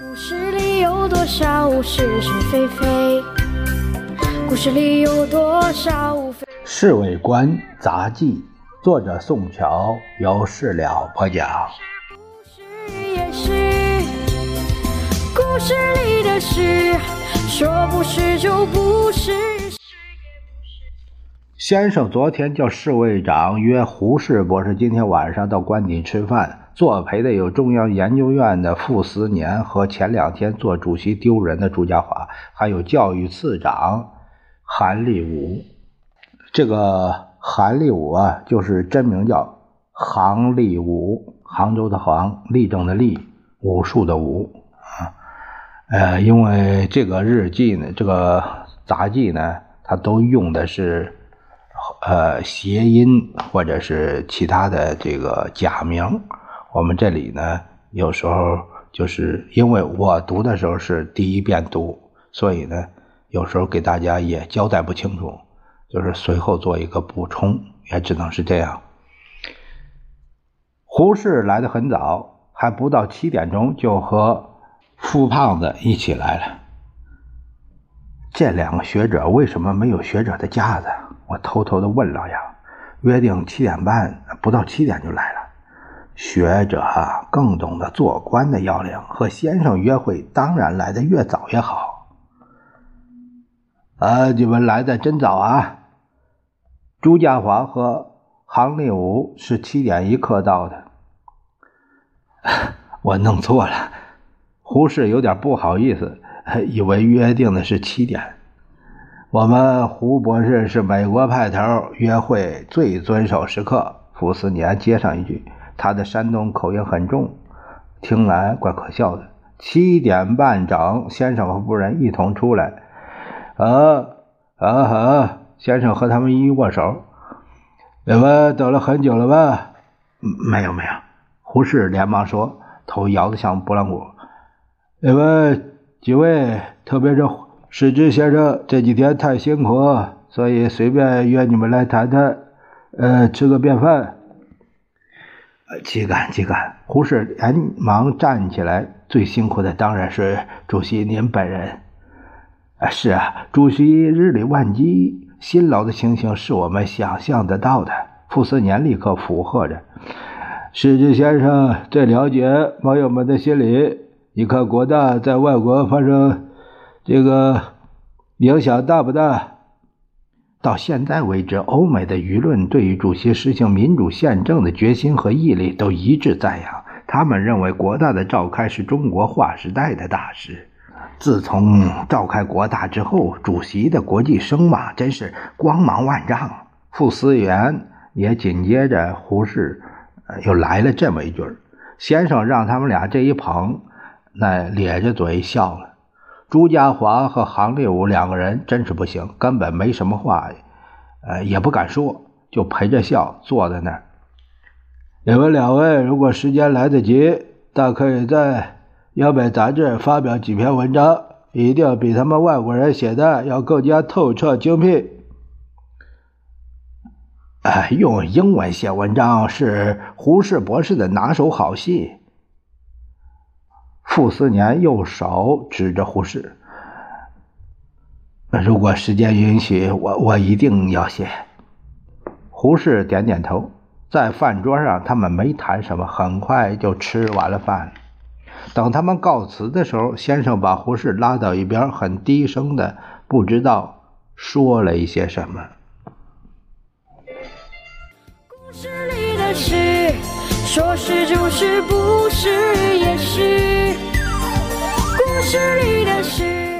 故事里有多少是是非非？故事里有多少非？《侍卫官杂记》，作者宋乔，由事了播讲。故事也是故事里的事，说不是就不是。先生昨天叫侍卫长约胡适博士今天晚上到官邸吃饭。作陪的有中央研究院的傅斯年和前两天做主席丢人的朱家骅，还有教育次长韩立武。这个韩立武啊，就是真名叫杭立武，杭州的杭，立正的立，武术的武啊。呃，因为这个日记呢，这个杂记呢，它都用的是呃谐音或者是其他的这个假名。我们这里呢，有时候就是因为我读的时候是第一遍读，所以呢，有时候给大家也交代不清楚，就是随后做一个补充，也只能是这样。胡适来的很早，还不到七点钟就和傅胖子一起来了。这两个学者为什么没有学者的架子？我偷偷的问老杨，约定七点半，不到七点就来了。学者啊更懂得做官的要领，和先生约会当然来的越早越好。啊，你们来的真早啊！朱家骅和杭立武是七点一刻到的。我弄错了，胡适有点不好意思，以为约定的是七点。我们胡博士是美国派头，约会最遵守时刻。傅斯年接上一句。他的山东口音很重，听来怪可笑的。七点半整，先生和夫人一同出来。啊啊啊！先生和他们一握手。你们等了很久了吧？没有没有。胡适连忙说，头摇得像拨浪鼓。你们几位，特别是石之先生，这几天太辛苦，所以随便约你们来谈谈，呃，吃个便饭。岂敢岂敢！胡适连忙站起来。最辛苦的当然是主席您本人。啊，是啊，主席日理万机，辛劳的情形是我们想象得到的。傅斯年立刻附和着：“世志先生最了解网友们的心理。你看国大在外国发生，这个影响大不大？”到现在为止，欧美的舆论对于主席实行民主宪政的决心和毅力都一致赞扬。他们认为国大的召开是中国划时代的大事。自从召开国大之后，主席的国际声望真是光芒万丈。傅斯年也紧接着胡适，又来了这么一句先生让他们俩这一捧，那咧着嘴笑了。朱家华和杭立武两个人真是不行，根本没什么话，呃，也不敢说，就陪着笑坐在那儿。你们两位如果时间来得及，大可以在《央美杂志》发表几篇文章，一定比他们外国人写的要更加透彻精辟。哎，用英文写文章是胡适博士的拿手好戏。傅斯年右手指着胡适：“如果时间允许，我我一定要写。”胡适点点头。在饭桌上，他们没谈什么，很快就吃完了饭。等他们告辞的时候，先生把胡适拉到一边，很低声的，不知道说了一些什么。故事里的事，说是就是不是也是故事里的事。